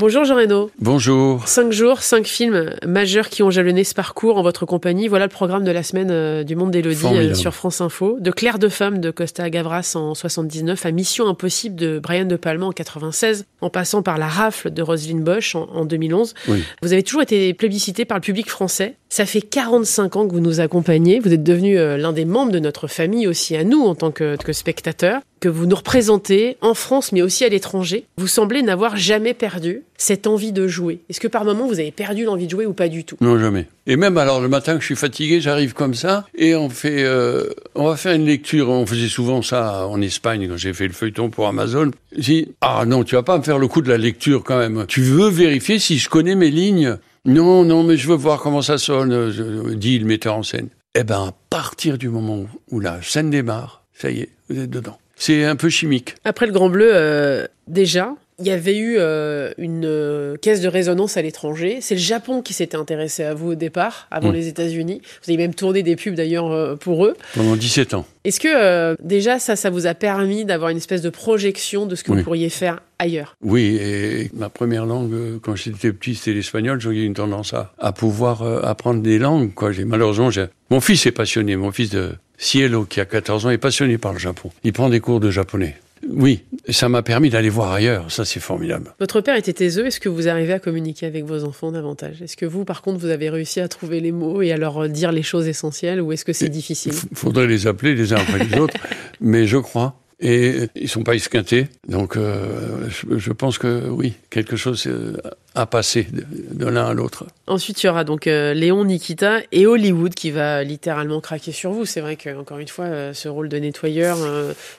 Bonjour Jean Reno. Bonjour. Cinq jours, cinq films majeurs qui ont jalonné ce parcours en votre compagnie. Voilà le programme de la semaine euh, du Monde d'Élodie euh, sur France Info. De Claire de Femme de Costa Gavras en 79 à Mission Impossible de Brian De Palma en 96, en passant par La Rafle de Roselyne Bosch en, 2011. Vous avez toujours été plébiscité par le public français. Ça fait 45 ans que vous nous accompagnez. Vous êtes devenu euh, l'un des membres de notre famille aussi à nous en tant que, que spectateurs que vous nous représentez en France mais aussi à l'étranger. Vous semblez n'avoir jamais perdu cette envie de jouer. Est-ce que par moment vous avez perdu l'envie de jouer ou pas du tout? Non, jamais. Et même alors le matin que je suis fatigué, j'arrive comme ça et on fait, euh, on va faire une lecture. On faisait souvent ça en Espagne quand j'ai fait le feuilleton pour Amazon. Je dis ah non, tu vas pas me faire le coup de la lecture quand même. Tu veux vérifier si je connais mes lignes? Non, non, mais je veux voir comment ça sonne, dit le metteur en scène. Eh ben, à partir du moment où la scène démarre, ça y est, vous êtes dedans. C'est un peu chimique. Après le Grand Bleu, euh, déjà, il y avait eu euh, une euh, caisse de résonance à l'étranger. C'est le Japon qui s'était intéressé à vous au départ, avant mm. les États-Unis. Vous avez même tourné des pubs d'ailleurs pour eux. Pendant 17 ans. Est-ce que déjà ça, ça vous a permis d'avoir une espèce de projection de ce que vous pourriez faire ailleurs? Oui, et ma première langue, quand j'étais petit, c'était l'espagnol. J'ai eu une tendance à, à pouvoir apprendre des langues. Quoi. Malheureusement, mon fils est passionné. Mon fils de Cielo, qui a 14 ans, est passionné par le Japon. Il prend des cours de japonais. Oui, ça m'a permis d'aller voir ailleurs, ça c'est formidable. Votre père était taiseux, est-ce que vous arrivez à communiquer avec vos enfants davantage? Est-ce que vous, par contre, vous avez réussi à trouver les mots et à leur dire les choses essentielles ou est-ce que c'est difficile? Il faudrait les appeler les uns après les autres, mais je crois et ils sont pas esquintés. Donc euh, je, pense que oui, quelque chose euh, a passé de, l'un à l'autre. Ensuite, il y aura donc euh, Léon, Nikita et Hollywood qui va littéralement craquer sur vous. C'est vrai qu'encore une fois, ce rôle de nettoyeur,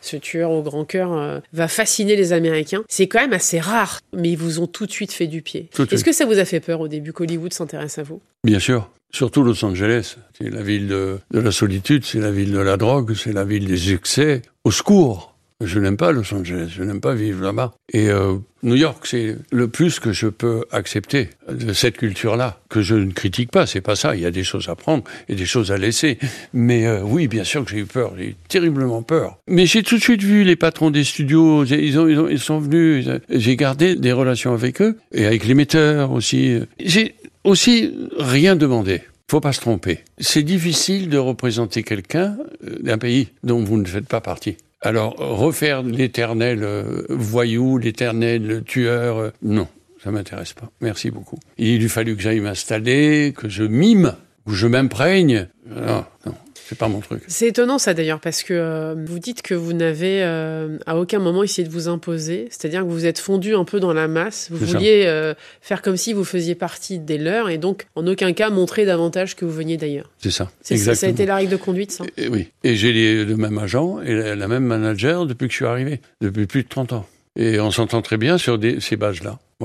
ce tueur au grand cœur, va fasciner les Américains. C'est quand même assez rare, mais ils vous ont tout de suite fait du pied. Est-ce que ça vous a fait peur au début qu'Hollywood s'intéresse à vous? Bien sûr. Surtout Los Angeles, c'est la ville de, de la solitude, c'est la ville de la drogue, c'est la ville des excès. Au secours je n'aime pas Los Angeles, je n'aime pas vivre là-bas. Et euh, New York, c'est le plus que je peux accepter de cette culture-là, que je ne critique pas, c'est pas ça. Il y a des choses à prendre et des choses à laisser. Mais euh, oui, bien sûr que j'ai eu peur, j'ai eu terriblement peur. Mais j'ai tout de suite vu les patrons des studios, ils, ont, ils, ont, ils sont venus, j'ai gardé des relations avec eux et avec l'émetteur aussi. J'ai aussi rien demandé faut pas se tromper. C'est difficile de représenter quelqu'un euh, d'un pays dont vous ne faites pas partie. Alors, refaire l'éternel euh, voyou, l'éternel tueur, euh, non, ça m'intéresse pas. Merci beaucoup. Il eût fallu que j'aille m'installer, que je mime, ou je m'imprègne. Non, non. C'est pas mon truc. C'est étonnant ça d'ailleurs parce que euh, vous dites que vous n'avez euh, à aucun moment essayé de vous imposer, c'est-à-dire que vous êtes fondu un peu dans la masse. Vous vouliez euh, faire comme si vous faisiez partie des leurs et donc en aucun cas montrer davantage que vous veniez d'ailleurs. C'est ça. Exactement. Ça a été la règle de conduite, ça. Et, oui. Et j'ai le même agent et la, même manager depuis que je suis arrivé, depuis plus de 30 ans. Et on s'entend très bien sur ces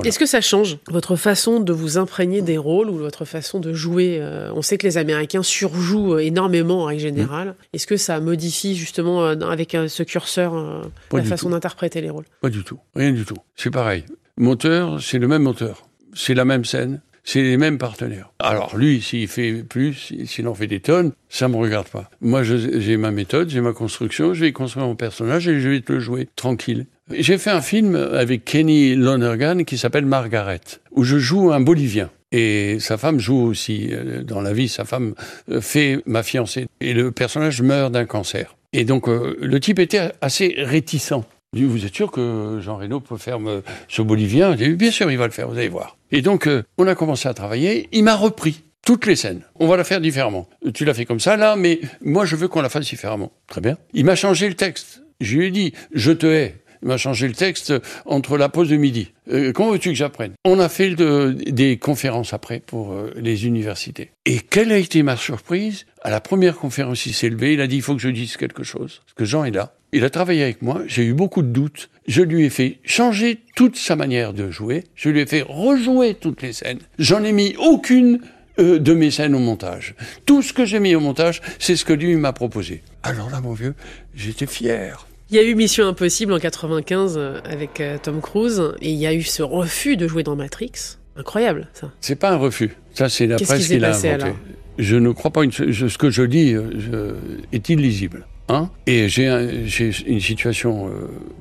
Est-ce que ça change votre façon de vous imprégner des rôles ou votre façon de jouer euh, On sait que les Américains surjouent euh, énormément en règle générale. Est-ce que ça modifie justement euh, avec ce curseur la façon d'interpréter les rôles? Pas du tout, rien du tout. C'est pareil. Moteur, c'est le même moteur, c'est la même scène, c'est les mêmes partenaires. Alors lui, s'il fait plus, s'il en fait des tonnes, ça me regarde pas. Moi, j'ai ma méthode, j'ai ma construction, je vais construire mon personnage et je vais te le jouer tranquille. J'ai fait un film avec Kenny Lonergan qui s'appelle Margaret, où je joue un Bolivien. Et sa femme joue aussi euh, dans la vie. Sa femme euh, fait ma fiancée. Et le personnage meurt d'un cancer. Et donc, euh, le type était assez réticent. Il dit, vous êtes sûr que Jean Reno peut faire ce Bolivien? Dit, Bien sûr, il va le faire, vous allez voir. Et donc, on a commencé à travailler. Il m'a repris toutes les scènes. On va la faire différemment. Tu l'as fait comme ça, là, mais moi, je veux qu'on la fasse différemment. Très bien. Il m'a changé le texte. Je lui ai dit, je te hais. Il m'a changé le texte entre la pause de midi. Euh, comment veux-tu que j'apprenne? On a fait des conférences après pour euh, les universités. Et quelle a été ma surprise? À la première conférence, il s'est levé, il a dit il faut que je dise quelque chose. Parce que Jean est là. Il a travaillé avec moi, j'ai eu beaucoup de doutes. Je lui ai fait changer toute sa manière de jouer. Je lui ai fait rejouer toutes les scènes. J'en ai mis aucune euh, de mes scènes au montage. Tout ce que j'ai mis au montage, c'est ce que lui m'a proposé. Alors là, mon vieux, j'étais fier. Il y a eu Mission Impossible en 95 euh, avec euh, Tom Cruise et il y a eu ce refus de jouer dans Matrix. Incroyable, ça. C'est pas un refus. Ça, c'est la presse qui, l'a inventé. Je ne crois pas. Une, ce que je dis je, est illisible. Hein et j'ai une situation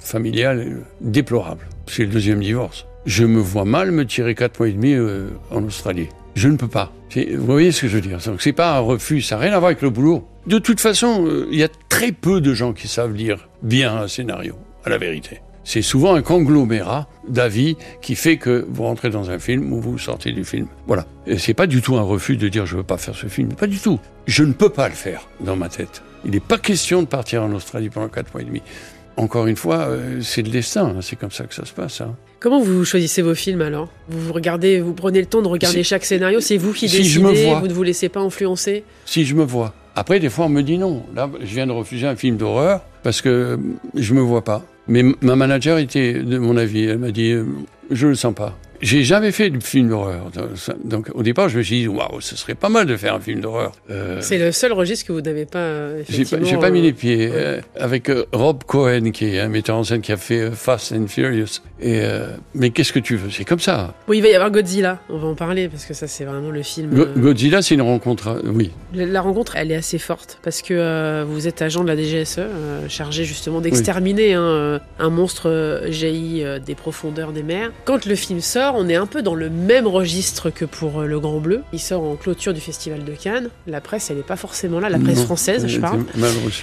familiale déplorable. C'est le deuxième divorce. Je me vois mal me tirer quatre mois et demi euh, en Australie. Je ne peux pas. Vous voyez ce que je veux dire Donc c'est pas un refus, ça n'a rien à voir avec le boulot. De toute façon, euh, il y a très peu de gens qui savent lire bien un scénario, à la vérité. C'est souvent un conglomérat d'avis qui fait que vous rentrez dans un film ou vous sortez du film. Voilà. C'est pas du tout un refus de dire je veux pas faire ce film. Pas du tout. Je ne peux pas le faire dans ma tête. Il n'est pas question de partir en Australie pendant quatre mois et demi. Encore une fois, euh, c'est le destin. Hein. C'est comme ça que ça se passe. Hein. Comment vous choisissez vos films alors? Vous regardez, vous prenez le temps de regarder chaque scénario. C'est vous qui décidez. Vous ne vous laissez pas influencer? Si je me vois. Après, des fois, on me dit non. Là, je viens de refuser un film d'horreur parce que je me vois pas. Mais ma manager était de mon avis. Elle m'a dit, euh, je le sens pas. J'ai jamais fait de film d'horreur. Donc au départ, je me suis dit, waouh, ce serait pas mal de faire un film d'horreur. Euh, c'est le seul registre que vous n'avez pas. Euh, j'ai pas, pas, mis les pieds. Euh, avec Rob Cohen, qui est un metteur en scène qui a fait Fast and Furious. Et, mais qu'est-ce que tu veux? C'est comme ça. Oui, il va y avoir Godzilla. On va en parler parce que ça, c'est vraiment le film. Godzilla, c'est une rencontre, oui. La, rencontre, elle est assez forte parce que vous êtes agent de la DGSE, chargé justement d'exterminer un monstre jailli des profondeurs des mers. Quand le film sort, on est un peu dans le même registre que pour euh, Le Grand Bleu. Il sort en clôture du Festival de Cannes. La presse, elle n'est pas forcément là, la presse française, je parle.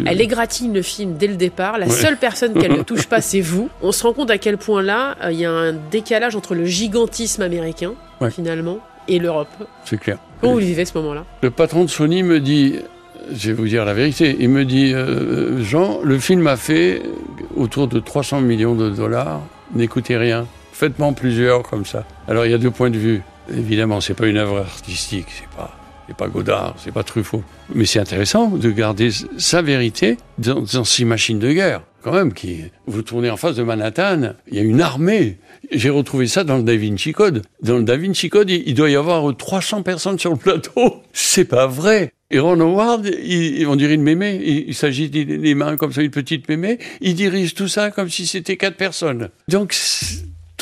Elle égratigne le film dès le départ. La seule personne qu'elle ne touche pas, c'est vous. On se rend compte à quel point là, euh, il y a un décalage entre le gigantisme américain, finalement, et l'Europe. C'est clair. Comment vous vivez ce moment-là? Le patron de Sony me dit, je vais vous dire la vérité, il me dit, euh, Jean, le film a fait autour de 300 millions de dollars, n'écoutez rien. Faites-moi plusieurs comme ça. Alors il y a deux points de vue. Évidemment, c'est pas une œuvre artistique, c'est pas, c'est pas Godard, c'est pas Truffaut. Mais c'est intéressant de garder sa vérité dans, dans ces machines de guerre. Quand même, vous tournez en face de Manhattan, il y a une armée. J'ai retrouvé ça dans le Da Vinci Code. Dans le Da Vinci Code, il, doit y avoir 300 personnes sur le plateau. C'est pas vrai. Et Ron Howard, on dirait une mémé, il, s'agit des mains comme ça, une petite mémé, il dirige tout ça comme si c'était quatre personnes. Donc,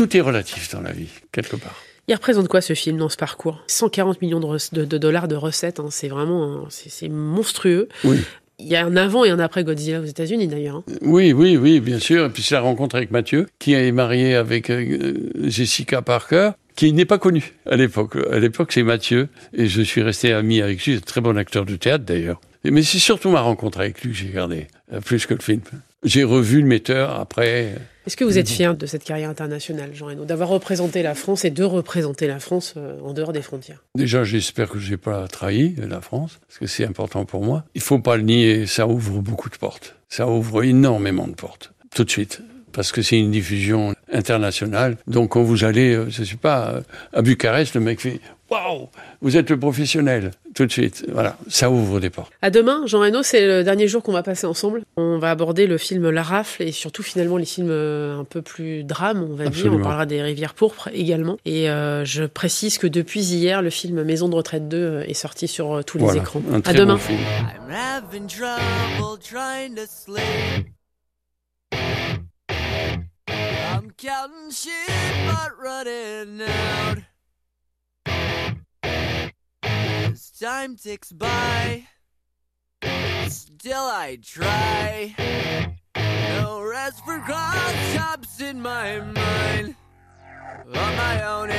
tout est relatif dans la vie, quelque part. Il représente quoi ce film dans ce parcours? 140 millions de, dollars de recettes, hein, c'est vraiment c'est monstrueux. Oui. Il y a un avant et un après Godzilla aux États-Unis d'ailleurs. Hein. Oui, oui, oui, bien sûr. Et puis c'est la rencontre avec Mathieu, qui est marié avec euh, Jessica Parker, qui n'est pas connu à l'époque. À l'époque, c'est Mathieu, et je suis resté ami avec lui. Très bon acteur de théâtre d'ailleurs. Mais c'est surtout ma rencontre avec lui que j'ai gardé, euh, plus que le film. J'ai revu le metteur après. Est-ce que vous êtes fier de cette carrière internationale, Jean Reno, d'avoir représenté la France et de représenter la France euh, en dehors des frontières? Déjà, j'espère que je n'ai pas trahi la France, parce que c'est important pour moi. Il faut pas le nier, ça ouvre beaucoup de portes. Ça ouvre énormément de portes, tout de suite parce que c'est une diffusion internationale. Donc quand vous allez, euh, je sais pas, euh, à Bucarest, le mec fait Waouh, vous êtes le professionnel tout de suite. Voilà, ça ouvre des portes. À demain, Jean Reno, c'est le dernier jour qu'on va passer ensemble. On va aborder le film La Rafle et surtout finalement les films euh, un peu plus drame, on va dire. On parlera des Rivières pourpres également. Et euh, je précise que depuis hier, le film Maison de retraite 2 euh, est sorti sur tous les écrans. à demain. As time ticks by, still I try. No rest for cross chops in my mind. On my own,